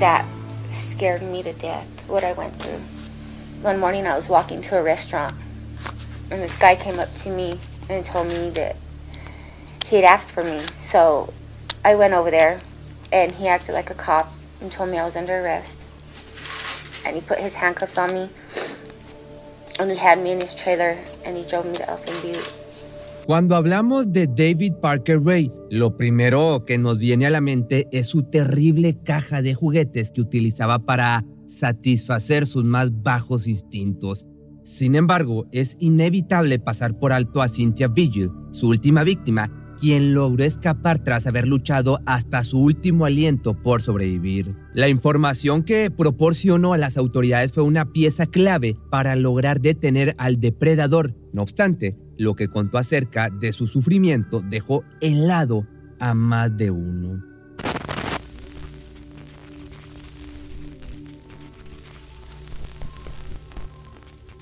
That scared me to death, what I went through. One morning I was walking to a restaurant and this guy came up to me and told me that he had asked for me. So I went over there and he acted like a cop and told me I was under arrest. And he put his handcuffs on me and he had me in his trailer and he drove me to Elfin Butte. Cuando hablamos de David Parker Ray, lo primero que nos viene a la mente es su terrible caja de juguetes que utilizaba para satisfacer sus más bajos instintos. Sin embargo, es inevitable pasar por alto a Cynthia Vigil, su última víctima, quien logró escapar tras haber luchado hasta su último aliento por sobrevivir. La información que proporcionó a las autoridades fue una pieza clave para lograr detener al depredador. No obstante, lo que contó acerca de su sufrimiento dejó helado a más de uno.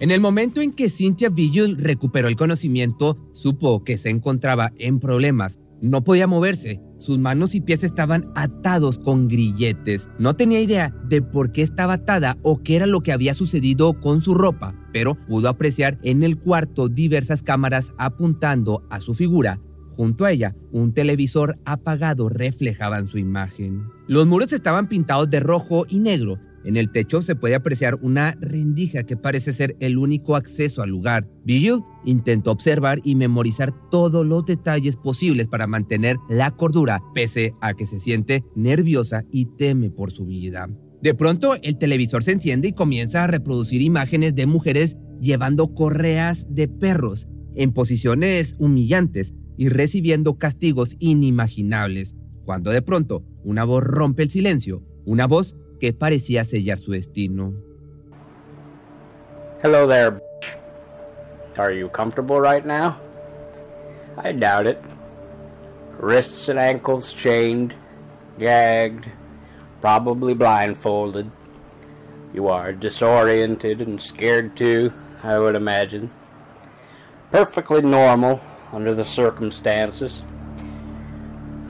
En el momento en que Cynthia Vigil recuperó el conocimiento, supo que se encontraba en problemas. No podía moverse, sus manos y pies estaban atados con grilletes. No tenía idea de por qué estaba atada o qué era lo que había sucedido con su ropa, pero pudo apreciar en el cuarto diversas cámaras apuntando a su figura. Junto a ella, un televisor apagado reflejaba su imagen. Los muros estaban pintados de rojo y negro en el techo se puede apreciar una rendija que parece ser el único acceso al lugar. Vigil intentó observar y memorizar todos los detalles posibles para mantener la cordura, pese a que se siente nerviosa y teme por su vida. De pronto, el televisor se enciende y comienza a reproducir imágenes de mujeres llevando correas de perros en posiciones humillantes y recibiendo castigos inimaginables, cuando de pronto una voz rompe el silencio, una voz que parecía sellar su destino. Hello there. Are you comfortable right now? I doubt it. Wrists and ankles chained, gagged, probably blindfolded. You are disoriented and scared too, I would imagine. Perfectly normal under the circumstances.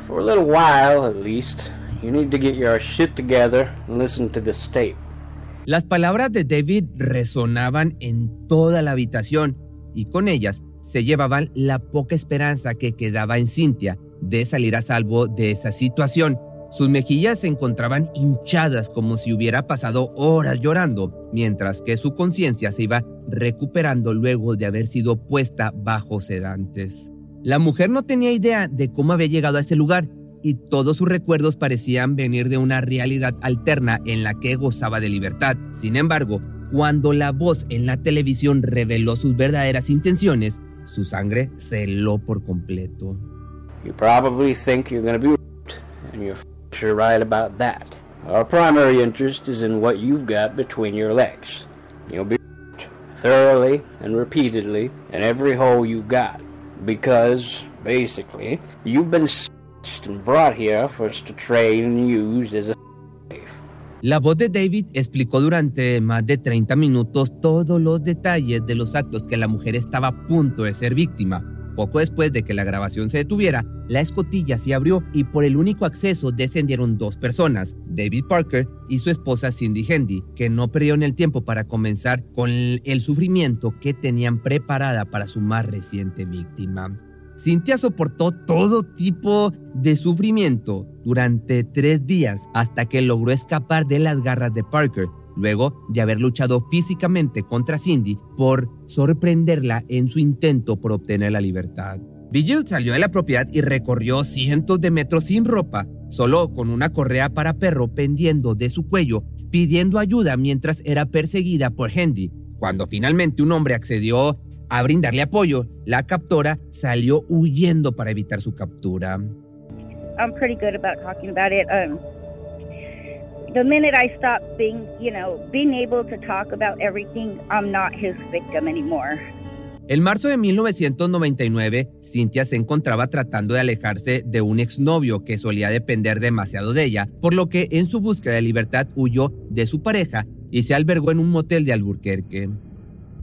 For a little while, at least, You need to get your shit together and listen to this tape. Las palabras de David resonaban en toda la habitación y con ellas se llevaban la poca esperanza que quedaba en Cynthia de salir a salvo de esa situación. Sus mejillas se encontraban hinchadas como si hubiera pasado horas llorando, mientras que su conciencia se iba recuperando luego de haber sido puesta bajo sedantes. La mujer no tenía idea de cómo había llegado a ese lugar y todos sus recuerdos parecían venir de una realidad alterna en la que gozaba de libertad. Sin embargo, cuando la voz en la televisión reveló sus verdaderas intenciones, su sangre se heló por completo. You probably think you're going to be and you're sure right about that. Our primary interest is in what you've got between your legs. You'll be thoroughly and repeatedly in every hole you've got because basically you've been la voz de David explicó durante más de 30 minutos todos los detalles de los actos que la mujer estaba a punto de ser víctima. Poco después de que la grabación se detuviera, la escotilla se abrió y por el único acceso descendieron dos personas, David Parker y su esposa Cindy Hendy, que no perdieron el tiempo para comenzar con el sufrimiento que tenían preparada para su más reciente víctima. Cynthia soportó todo tipo de sufrimiento durante tres días hasta que logró escapar de las garras de Parker, luego de haber luchado físicamente contra Cindy por sorprenderla en su intento por obtener la libertad. Vigil salió de la propiedad y recorrió cientos de metros sin ropa, solo con una correa para perro pendiendo de su cuello, pidiendo ayuda mientras era perseguida por Hendy. Cuando finalmente un hombre accedió a brindarle apoyo, la captora salió huyendo para evitar su captura. I'm pretty good about talking about it. Um, the minute I being, you know, being able to talk about everything, I'm not his victim anymore. En marzo de 1999, Cynthia se encontraba tratando de alejarse de un exnovio que solía depender demasiado de ella, por lo que en su búsqueda de libertad huyó de su pareja y se albergó en un motel de Alburquerque.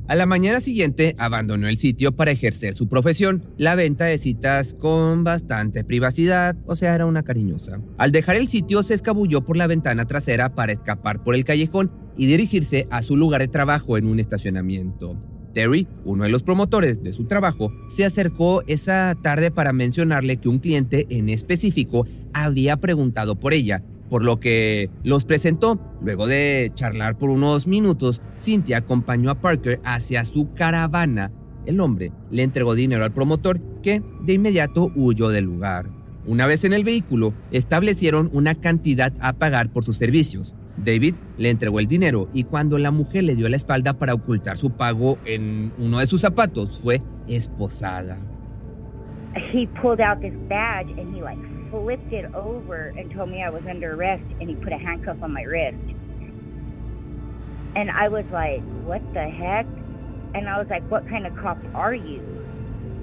A la mañana siguiente abandonó el sitio para ejercer su profesión, la venta de citas con bastante privacidad, o sea, era una cariñosa. Al dejar el sitio se escabulló por la ventana trasera para escapar por el callejón y dirigirse a su lugar de trabajo en un estacionamiento. Terry, uno de los promotores de su trabajo, se acercó esa tarde para mencionarle que un cliente en específico había preguntado por ella por lo que los presentó. Luego de charlar por unos minutos, Cynthia acompañó a Parker hacia su caravana. El hombre le entregó dinero al promotor que de inmediato huyó del lugar. Una vez en el vehículo, establecieron una cantidad a pagar por sus servicios. David le entregó el dinero y cuando la mujer le dio la espalda para ocultar su pago en uno de sus zapatos, fue esposada. He pulled out this badge and he flipped it over and told me I was under arrest and he put a handcuff on my wrist. And I was like, what the heck? And I was like, what kind of cop are you?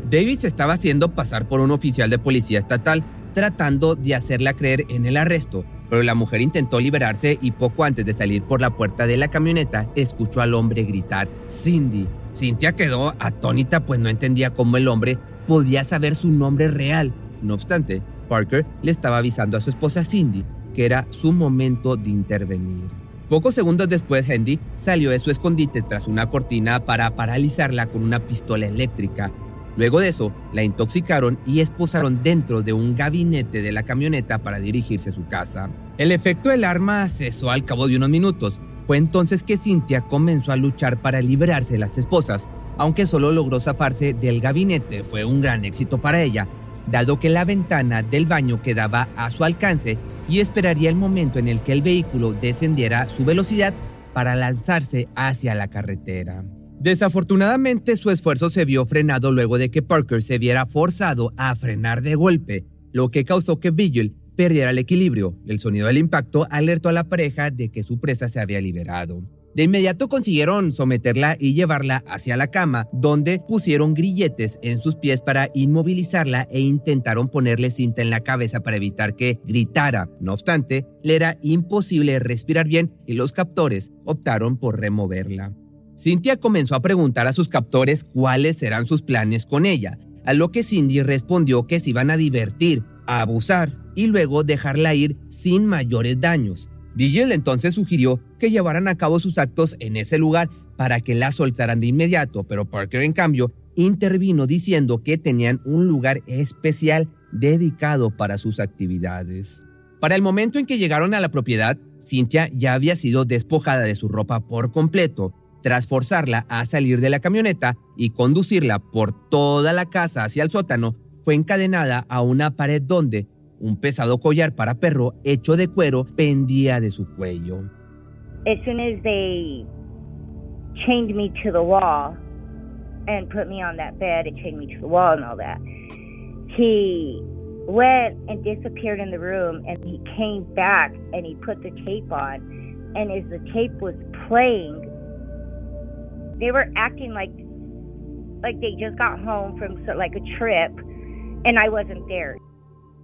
David se estaba haciendo pasar por un oficial de policía estatal, tratando de hacerla creer en el arresto, pero la mujer intentó liberarse y poco antes de salir por la puerta de la camioneta, escuchó al hombre gritar, Cindy. Cynthia quedó atónita pues no entendía cómo el hombre podía saber su nombre real. No obstante, Parker le estaba avisando a su esposa Cindy que era su momento de intervenir. Pocos segundos después, Hendy salió de su escondite tras una cortina para paralizarla con una pistola eléctrica. Luego de eso, la intoxicaron y esposaron dentro de un gabinete de la camioneta para dirigirse a su casa. El efecto del arma cesó al cabo de unos minutos. Fue entonces que Cynthia comenzó a luchar para liberarse de las esposas. Aunque solo logró zafarse del gabinete, fue un gran éxito para ella, dado que la ventana del baño quedaba a su alcance y esperaría el momento en el que el vehículo descendiera su velocidad para lanzarse hacia la carretera. Desafortunadamente su esfuerzo se vio frenado luego de que Parker se viera forzado a frenar de golpe, lo que causó que Vigil perdiera el equilibrio. El sonido del impacto alertó a la pareja de que su presa se había liberado. De inmediato consiguieron someterla y llevarla hacia la cama, donde pusieron grilletes en sus pies para inmovilizarla e intentaron ponerle cinta en la cabeza para evitar que gritara. No obstante, le era imposible respirar bien y los captores optaron por removerla. Cynthia comenzó a preguntar a sus captores cuáles eran sus planes con ella, a lo que Cindy respondió que se iban a divertir, a abusar y luego dejarla ir sin mayores daños. Vigil entonces sugirió que llevaran a cabo sus actos en ese lugar para que la soltaran de inmediato, pero Parker en cambio intervino diciendo que tenían un lugar especial dedicado para sus actividades. Para el momento en que llegaron a la propiedad, Cynthia ya había sido despojada de su ropa por completo. Tras forzarla a salir de la camioneta y conducirla por toda la casa hacia el sótano, fue encadenada a una pared donde, un pesado collar para perro hecho de cuero pendía de su cuello. As soon as they chained me to the wall and put me on that bed and chained me to the wall and all that, he went and disappeared in the room and he came back and he put the tape on and as the tape was playing they were acting like like they just got home from like a trip and I wasn't there.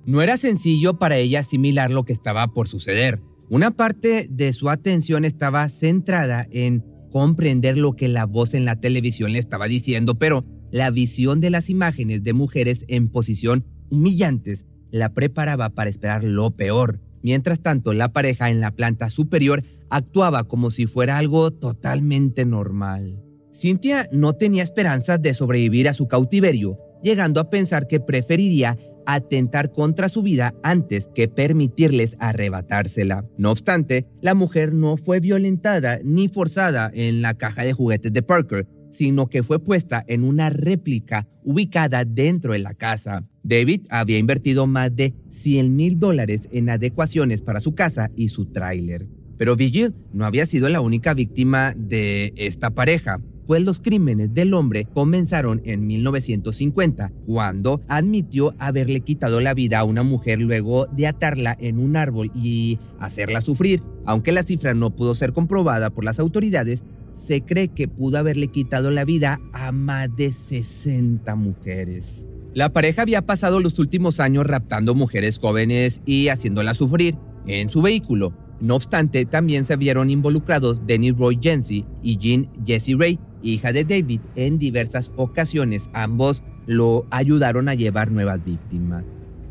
No era sencillo para ella asimilar lo que estaba por suceder. Una parte de su atención estaba centrada en comprender lo que la voz en la televisión le estaba diciendo, pero la visión de las imágenes de mujeres en posición humillantes la preparaba para esperar lo peor. Mientras tanto, la pareja en la planta superior actuaba como si fuera algo totalmente normal. Cynthia no tenía esperanzas de sobrevivir a su cautiverio, llegando a pensar que preferiría atentar contra su vida antes que permitirles arrebatársela. No obstante, la mujer no fue violentada ni forzada en la caja de juguetes de Parker, sino que fue puesta en una réplica ubicada dentro de la casa. David había invertido más de 100 mil dólares en adecuaciones para su casa y su tráiler. Pero Vigil no había sido la única víctima de esta pareja los crímenes del hombre comenzaron en 1950, cuando admitió haberle quitado la vida a una mujer luego de atarla en un árbol y hacerla sufrir. Aunque la cifra no pudo ser comprobada por las autoridades, se cree que pudo haberle quitado la vida a más de 60 mujeres. La pareja había pasado los últimos años raptando mujeres jóvenes y haciéndolas sufrir en su vehículo. No obstante, también se vieron involucrados Dennis Roy Jency y Jean Jessie Ray, hija de David, en diversas ocasiones. Ambos lo ayudaron a llevar nuevas víctimas.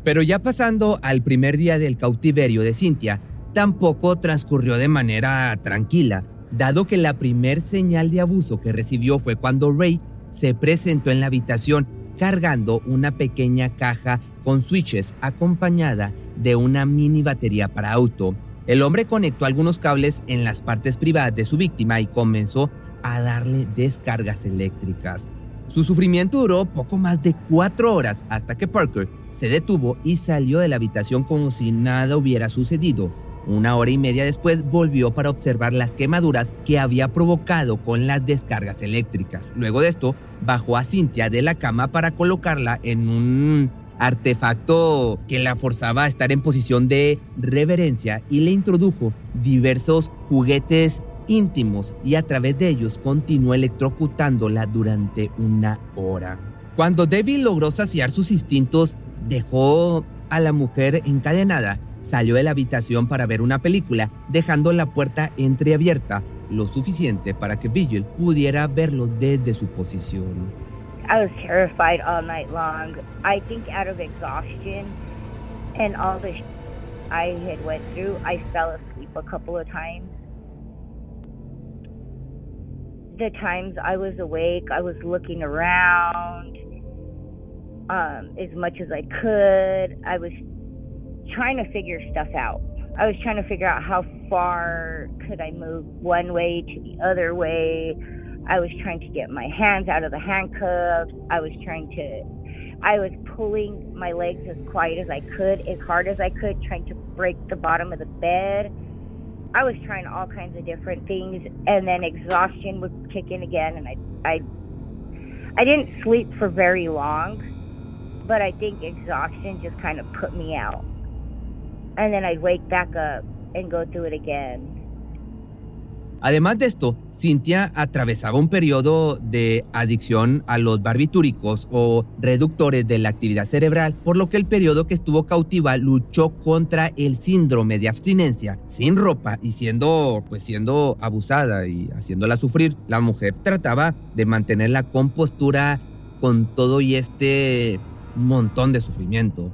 Pero ya pasando al primer día del cautiverio de Cynthia, tampoco transcurrió de manera tranquila, dado que la primer señal de abuso que recibió fue cuando Ray se presentó en la habitación cargando una pequeña caja con switches acompañada de una mini batería para auto. El hombre conectó algunos cables en las partes privadas de su víctima y comenzó a darle descargas eléctricas. Su sufrimiento duró poco más de cuatro horas hasta que Parker se detuvo y salió de la habitación como si nada hubiera sucedido. Una hora y media después volvió para observar las quemaduras que había provocado con las descargas eléctricas. Luego de esto, bajó a Cynthia de la cama para colocarla en un artefacto que la forzaba a estar en posición de reverencia y le introdujo diversos juguetes íntimos y a través de ellos continuó electrocutándola durante una hora. Cuando David logró saciar sus instintos, dejó a la mujer encadenada, salió de la habitación para ver una película, dejando la puerta entreabierta lo suficiente para que Vigil pudiera verlo desde su posición. I was terrified all night long. I think out of exhaustion and all the sh- I had went through, I fell asleep a couple of times. The times I was awake, I was looking around um, as much as I could. I was trying to figure stuff out. I was trying to figure out how far could I move one way to the other way I was trying to get my hands out of the handcuffs. I was trying to, I was pulling my legs as quiet as I could, as hard as I could, trying to break the bottom of the bed. I was trying all kinds of different things, and then exhaustion would kick in again, and I, I, I didn't sleep for very long, but I think exhaustion just kind of put me out. And then I'd wake back up and go through it again Además de esto, Cynthia atravesaba un periodo de adicción a los barbitúricos o reductores de la actividad cerebral, por lo que el periodo que estuvo cautiva luchó contra el síndrome de abstinencia, sin ropa y siendo, pues siendo abusada y haciéndola sufrir. La mujer trataba de mantener la compostura con todo y este montón de sufrimiento.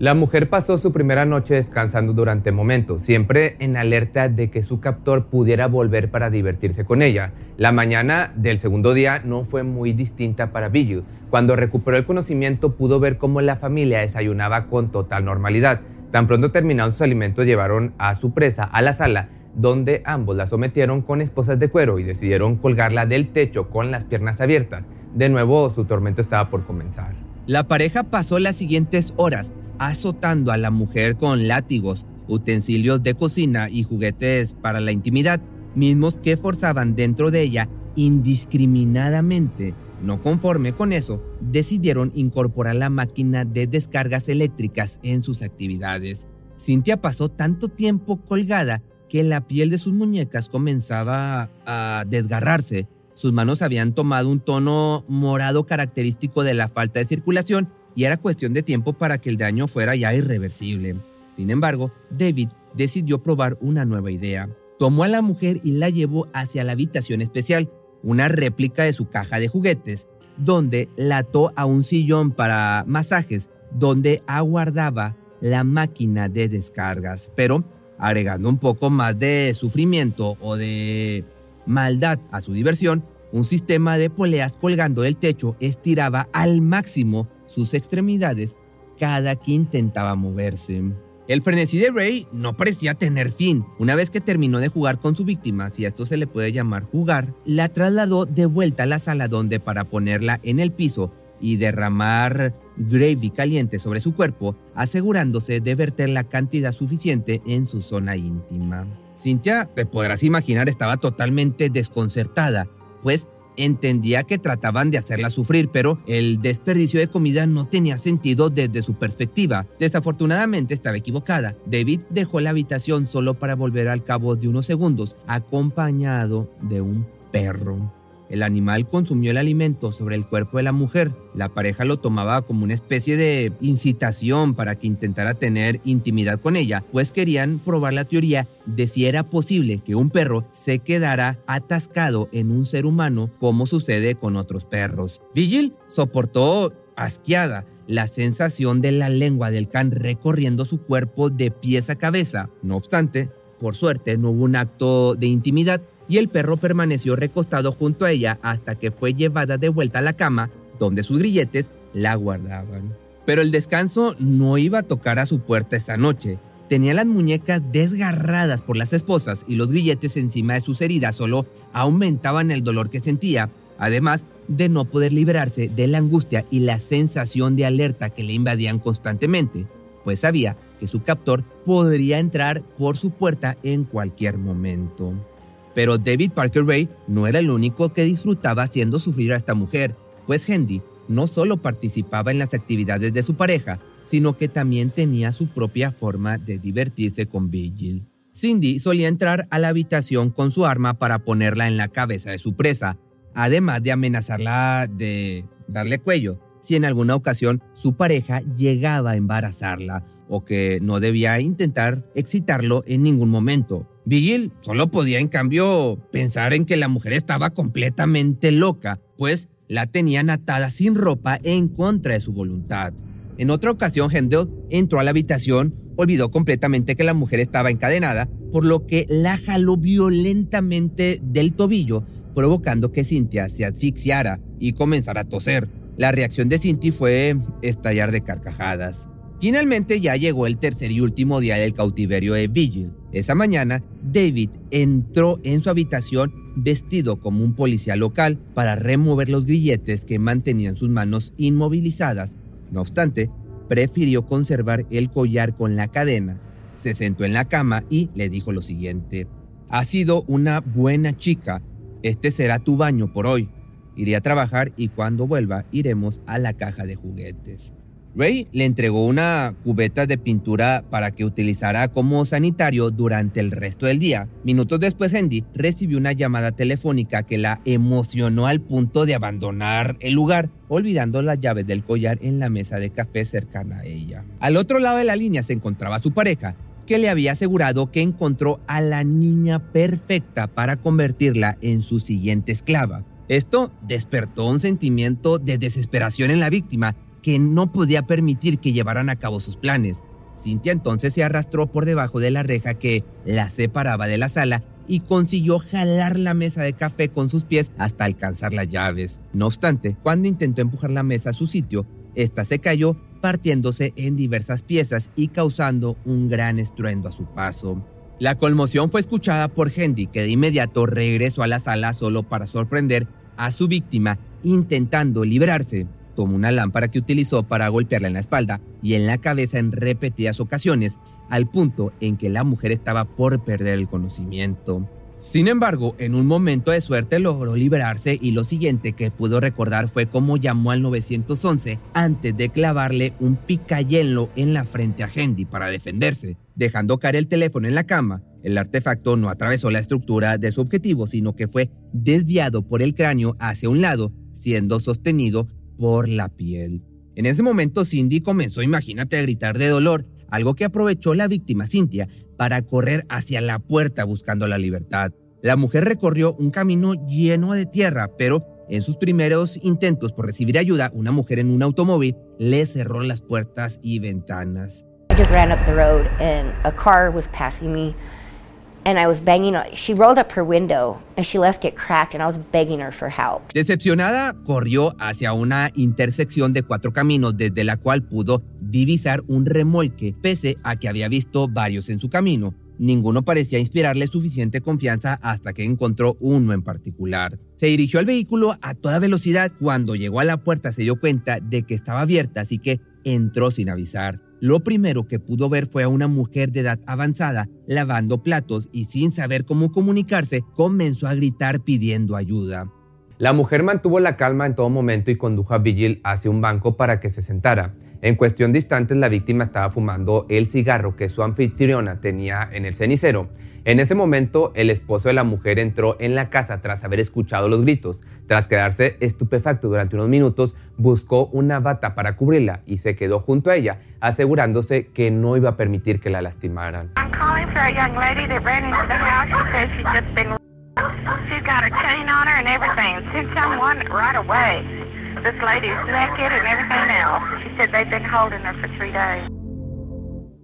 La mujer pasó su primera noche descansando durante momentos, siempre en alerta de que su captor pudiera volver para divertirse con ella. La mañana del segundo día no fue muy distinta para Vigil. Cuando recuperó el conocimiento pudo ver cómo la familia desayunaba con total normalidad. Tan pronto terminaron sus alimentos llevaron a su presa a la sala, donde ambos la sometieron con esposas de cuero y decidieron colgarla del techo con las piernas abiertas. De nuevo su tormento estaba por comenzar. La pareja pasó las siguientes horas azotando a la mujer con látigos, utensilios de cocina y juguetes para la intimidad, mismos que forzaban dentro de ella indiscriminadamente. No conforme con eso, decidieron incorporar la máquina de descargas eléctricas en sus actividades. Cynthia pasó tanto tiempo colgada que la piel de sus muñecas comenzaba a desgarrarse. Sus manos habían tomado un tono morado característico de la falta de circulación y era cuestión de tiempo para que el daño fuera ya irreversible. Sin embargo, David decidió probar una nueva idea. Tomó a la mujer y la llevó hacia la habitación especial, una réplica de su caja de juguetes, donde la ató a un sillón para masajes, donde aguardaba la máquina de descargas, pero agregando un poco más de sufrimiento o de maldad a su diversión, un sistema de poleas colgando del techo estiraba al máximo sus extremidades cada que intentaba moverse. El frenesí de Ray no parecía tener fin. Una vez que terminó de jugar con su víctima, si esto se le puede llamar jugar, la trasladó de vuelta a la sala donde para ponerla en el piso y derramar gravy caliente sobre su cuerpo, asegurándose de verter la cantidad suficiente en su zona íntima. Cynthia, te podrás imaginar, estaba totalmente desconcertada, pues entendía que trataban de hacerla sufrir, pero el desperdicio de comida no tenía sentido desde su perspectiva. Desafortunadamente estaba equivocada. David dejó la habitación solo para volver al cabo de unos segundos, acompañado de un perro. El animal consumió el alimento sobre el cuerpo de la mujer. La pareja lo tomaba como una especie de incitación para que intentara tener intimidad con ella, pues querían probar la teoría de si era posible que un perro se quedara atascado en un ser humano como sucede con otros perros. Vigil soportó asqueada la sensación de la lengua del can recorriendo su cuerpo de pies a cabeza. No obstante, por suerte no hubo un acto de intimidad y el perro permaneció recostado junto a ella hasta que fue llevada de vuelta a la cama, donde sus grilletes la guardaban. Pero el descanso no iba a tocar a su puerta esa noche. Tenía las muñecas desgarradas por las esposas y los grilletes encima de sus heridas solo aumentaban el dolor que sentía, además de no poder liberarse de la angustia y la sensación de alerta que le invadían constantemente, pues sabía que su captor podría entrar por su puerta en cualquier momento. Pero David Parker Ray no era el único que disfrutaba haciendo sufrir a esta mujer, pues Hendy no solo participaba en las actividades de su pareja, sino que también tenía su propia forma de divertirse con Vigil. Cindy solía entrar a la habitación con su arma para ponerla en la cabeza de su presa, además de amenazarla de darle cuello si en alguna ocasión su pareja llegaba a embarazarla o que no debía intentar excitarlo en ningún momento. Vigil solo podía en cambio pensar en que la mujer estaba completamente loca, pues la tenían atada sin ropa en contra de su voluntad. En otra ocasión, Hendel entró a la habitación, olvidó completamente que la mujer estaba encadenada, por lo que la jaló violentamente del tobillo, provocando que Cynthia se asfixiara y comenzara a toser. La reacción de Cynthia fue estallar de carcajadas. Finalmente ya llegó el tercer y último día del cautiverio de Vigil. Esa mañana, David entró en su habitación vestido como un policía local para remover los grilletes que mantenían sus manos inmovilizadas. No obstante, prefirió conservar el collar con la cadena. Se sentó en la cama y le dijo lo siguiente. Ha sido una buena chica. Este será tu baño por hoy. Iré a trabajar y cuando vuelva iremos a la caja de juguetes. Ray le entregó una cubeta de pintura para que utilizara como sanitario durante el resto del día. Minutos después, Hendy recibió una llamada telefónica que la emocionó al punto de abandonar el lugar, olvidando las llaves del collar en la mesa de café cercana a ella. Al otro lado de la línea se encontraba su pareja, que le había asegurado que encontró a la niña perfecta para convertirla en su siguiente esclava. Esto despertó un sentimiento de desesperación en la víctima que no podía permitir que llevaran a cabo sus planes. Cynthia entonces se arrastró por debajo de la reja que la separaba de la sala y consiguió jalar la mesa de café con sus pies hasta alcanzar las llaves. No obstante, cuando intentó empujar la mesa a su sitio, esta se cayó partiéndose en diversas piezas y causando un gran estruendo a su paso. La conmoción fue escuchada por Hendy, que de inmediato regresó a la sala solo para sorprender a su víctima intentando librarse tomó una lámpara que utilizó para golpearla en la espalda y en la cabeza en repetidas ocasiones, al punto en que la mujer estaba por perder el conocimiento. Sin embargo, en un momento de suerte logró liberarse y lo siguiente que pudo recordar fue cómo llamó al 911 antes de clavarle un picayelo en la frente a Hendy para defenderse, dejando caer el teléfono en la cama. El artefacto no atravesó la estructura de su objetivo, sino que fue desviado por el cráneo hacia un lado, siendo sostenido por la piel. En ese momento Cindy comenzó, imagínate, a gritar de dolor, algo que aprovechó la víctima Cynthia para correr hacia la puerta buscando la libertad. La mujer recorrió un camino lleno de tierra, pero en sus primeros intentos por recibir ayuda, una mujer en un automóvil le cerró las puertas y ventanas. I just ran up the road and a car was passing me Decepcionada, corrió hacia una intersección de cuatro caminos desde la cual pudo divisar un remolque, pese a que había visto varios en su camino. Ninguno parecía inspirarle suficiente confianza hasta que encontró uno en particular. Se dirigió al vehículo a toda velocidad. Cuando llegó a la puerta se dio cuenta de que estaba abierta, así que entró sin avisar. Lo primero que pudo ver fue a una mujer de edad avanzada lavando platos y sin saber cómo comunicarse comenzó a gritar pidiendo ayuda. La mujer mantuvo la calma en todo momento y condujo a Vigil hacia un banco para que se sentara. En cuestión de instantes, la víctima estaba fumando el cigarro que su anfitriona tenía en el cenicero. En ese momento, el esposo de la mujer entró en la casa tras haber escuchado los gritos. Tras quedarse estupefacto durante unos minutos, buscó una bata para cubrirla y se quedó junto a ella, asegurándose que no iba a permitir que la lastimaran.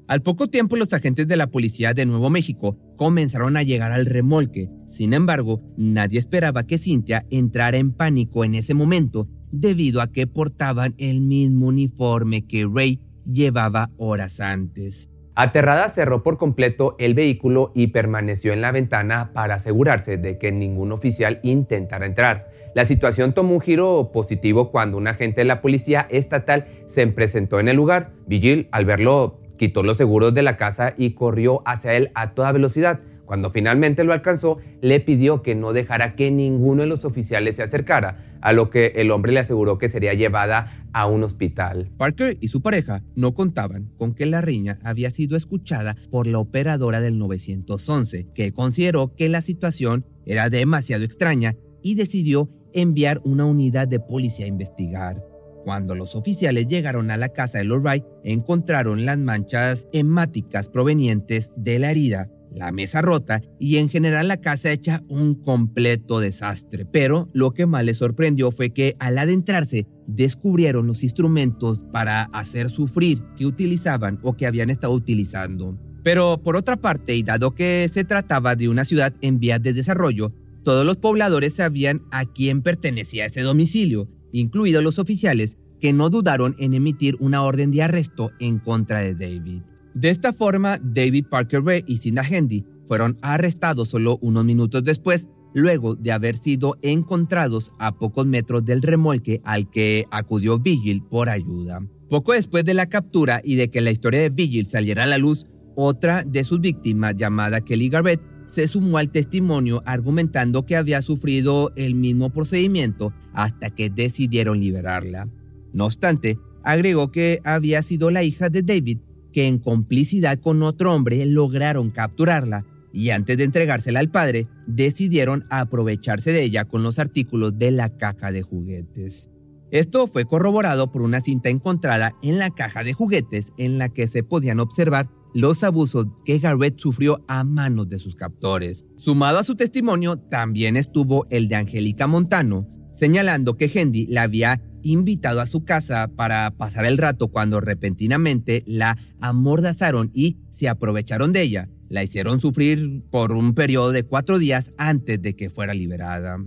Al poco tiempo los agentes de la policía de Nuevo México comenzaron a llegar al remolque. Sin embargo, nadie esperaba que Cynthia entrara en pánico en ese momento debido a que portaban el mismo uniforme que Ray llevaba horas antes. Aterrada cerró por completo el vehículo y permaneció en la ventana para asegurarse de que ningún oficial intentara entrar. La situación tomó un giro positivo cuando un agente de la policía estatal se presentó en el lugar. Vigil, al verlo, quitó los seguros de la casa y corrió hacia él a toda velocidad. Cuando finalmente lo alcanzó, le pidió que no dejara que ninguno de los oficiales se acercara, a lo que el hombre le aseguró que sería llevada a un hospital. Parker y su pareja no contaban con que la riña había sido escuchada por la operadora del 911, que consideró que la situación era demasiado extraña y decidió enviar una unidad de policía a investigar. Cuando los oficiales llegaron a la casa de Wright, encontraron las manchas hemáticas provenientes de la herida, la mesa rota y en general la casa hecha un completo desastre. Pero lo que más les sorprendió fue que al adentrarse descubrieron los instrumentos para hacer sufrir que utilizaban o que habían estado utilizando. Pero por otra parte, y dado que se trataba de una ciudad en vías de desarrollo, todos los pobladores sabían a quién pertenecía ese domicilio incluidos los oficiales, que no dudaron en emitir una orden de arresto en contra de David. De esta forma, David Parker Ray y Cinda Handy fueron arrestados solo unos minutos después, luego de haber sido encontrados a pocos metros del remolque al que acudió Vigil por ayuda. Poco después de la captura y de que la historia de Vigil saliera a la luz, otra de sus víctimas, llamada Kelly Garrett, se sumó al testimonio argumentando que había sufrido el mismo procedimiento hasta que decidieron liberarla. No obstante, agregó que había sido la hija de David que en complicidad con otro hombre lograron capturarla y antes de entregársela al padre, decidieron aprovecharse de ella con los artículos de la caja de juguetes. Esto fue corroborado por una cinta encontrada en la caja de juguetes en la que se podían observar los abusos que Garrett sufrió a manos de sus captores. Sumado a su testimonio, también estuvo el de Angélica Montano, señalando que Hendy la había invitado a su casa para pasar el rato cuando repentinamente la amordazaron y se aprovecharon de ella. La hicieron sufrir por un periodo de cuatro días antes de que fuera liberada.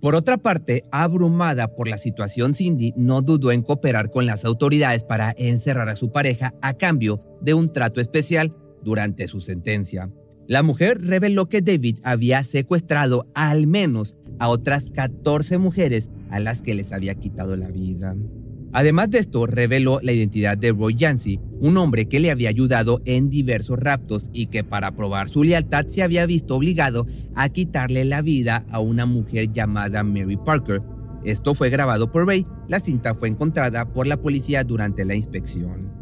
Por otra parte, abrumada por la situación, Cindy no dudó en cooperar con las autoridades para encerrar a su pareja a cambio de un trato especial durante su sentencia. La mujer reveló que David había secuestrado al menos a otras 14 mujeres a las que les había quitado la vida. Además de esto, reveló la identidad de Roy Yancey, un hombre que le había ayudado en diversos raptos y que para probar su lealtad se había visto obligado a quitarle la vida a una mujer llamada Mary Parker. Esto fue grabado por Ray, la cinta fue encontrada por la policía durante la inspección.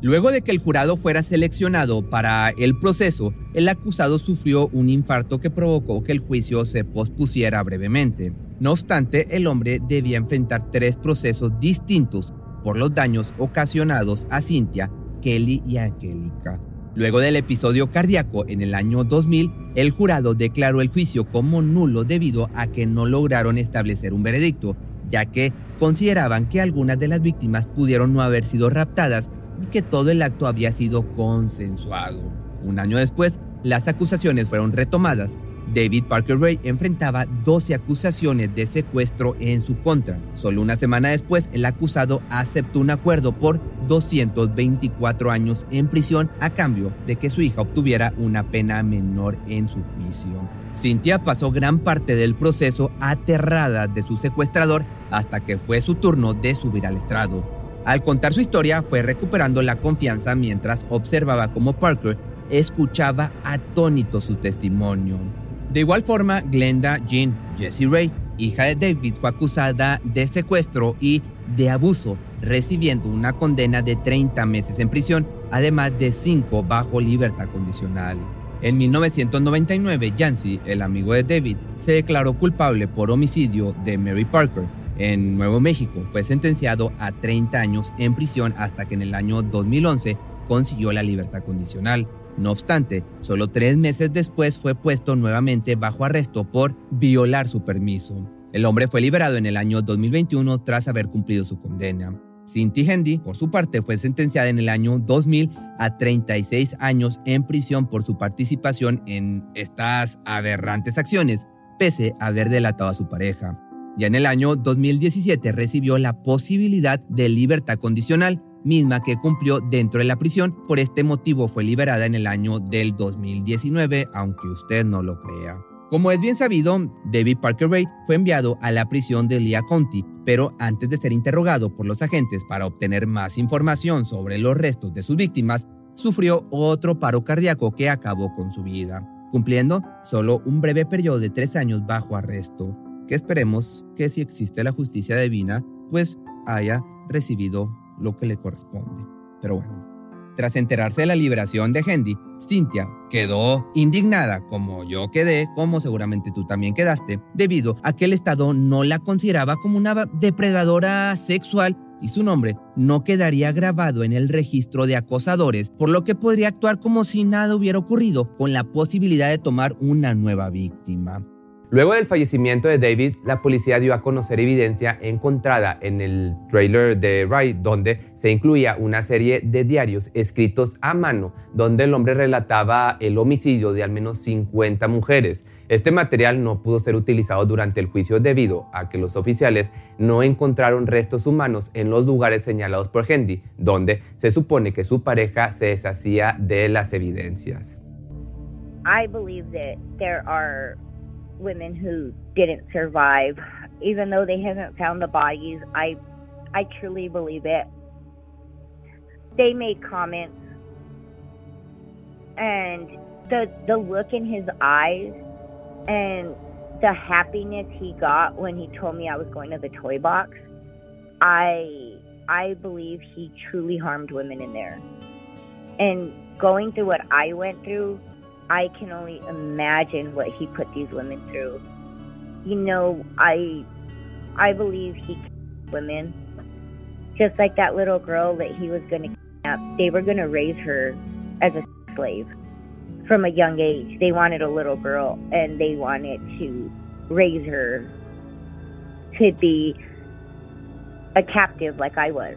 Luego de que el jurado fuera seleccionado para el proceso, el acusado sufrió un infarto que provocó que el juicio se pospusiera brevemente. No obstante, el hombre debía enfrentar tres procesos distintos por los daños ocasionados a Cynthia, Kelly y Angélica. Luego del episodio cardíaco en el año 2000, el jurado declaró el juicio como nulo debido a que no lograron establecer un veredicto, ya que consideraban que algunas de las víctimas pudieron no haber sido raptadas y que todo el acto había sido consensuado. Un año después, las acusaciones fueron retomadas David Parker Ray enfrentaba 12 acusaciones de secuestro en su contra. Solo una semana después, el acusado aceptó un acuerdo por 224 años en prisión a cambio de que su hija obtuviera una pena menor en su juicio. Cynthia pasó gran parte del proceso aterrada de su secuestrador hasta que fue su turno de subir al estrado. Al contar su historia, fue recuperando la confianza mientras observaba cómo Parker escuchaba atónito su testimonio. De igual forma, Glenda, Jean, Jessie Ray hija de David, fue acusada de secuestro y de abuso, recibiendo una condena de 30 meses en prisión, además de 5 bajo libertad condicional. En 1999, Yancey, el amigo de David, se declaró culpable por homicidio de Mary Parker. En Nuevo México fue sentenciado a 30 años en prisión hasta que en el año 2011 consiguió la libertad condicional. No obstante, solo tres meses después fue puesto nuevamente bajo arresto por violar su permiso. El hombre fue liberado en el año 2021 tras haber cumplido su condena. Cindy Hendy, por su parte, fue sentenciada en el año 2000 a 36 años en prisión por su participación en estas aberrantes acciones, pese a haber delatado a su pareja. Ya en el año 2017 recibió la posibilidad de libertad condicional, misma que cumplió dentro de la prisión. Por este motivo fue liberada en el año del 2019, aunque usted no lo crea. Como es bien sabido, David Parker Ray fue enviado a la prisión de Lea County, pero antes de ser interrogado por los agentes para obtener más información sobre los restos de sus víctimas, sufrió otro paro cardíaco que acabó con su vida, cumpliendo solo un breve periodo de tres años bajo arresto, que esperemos que si existe la justicia divina, pues haya recibido lo que le corresponde. Pero bueno, tras enterarse de la liberación de Hendy, Cynthia quedó indignada, como yo quedé, como seguramente tú también quedaste, debido a que el Estado no la consideraba como una depredadora sexual y su nombre no quedaría grabado en el registro de acosadores, por lo que podría actuar como si nada hubiera ocurrido, con la posibilidad de tomar una nueva víctima. Luego del fallecimiento de David, la policía dio a conocer evidencia encontrada en el trailer de Wright, donde se incluía una serie de diarios escritos a mano, donde el hombre relataba el homicidio de al menos 50 mujeres. Este material no pudo ser utilizado durante el juicio debido a que los oficiales no encontraron restos humanos en los lugares señalados por Hendy, donde se supone que su pareja se deshacía de las evidencias. Women who didn't survive, even though they haven't found the bodies. I, I truly believe it. They made comments, and the the look in his eyes, and the happiness he got when he told me I was going to the toy box. I I believe he truly harmed women in there. And going through what I went through, I can only imagine what he put these women through. You know, I I believe he women just like that little girl that he was going to kidnap. They were going to raise her as a slave from a young age. They wanted a little girl and they wanted to raise her to be a captive like I was.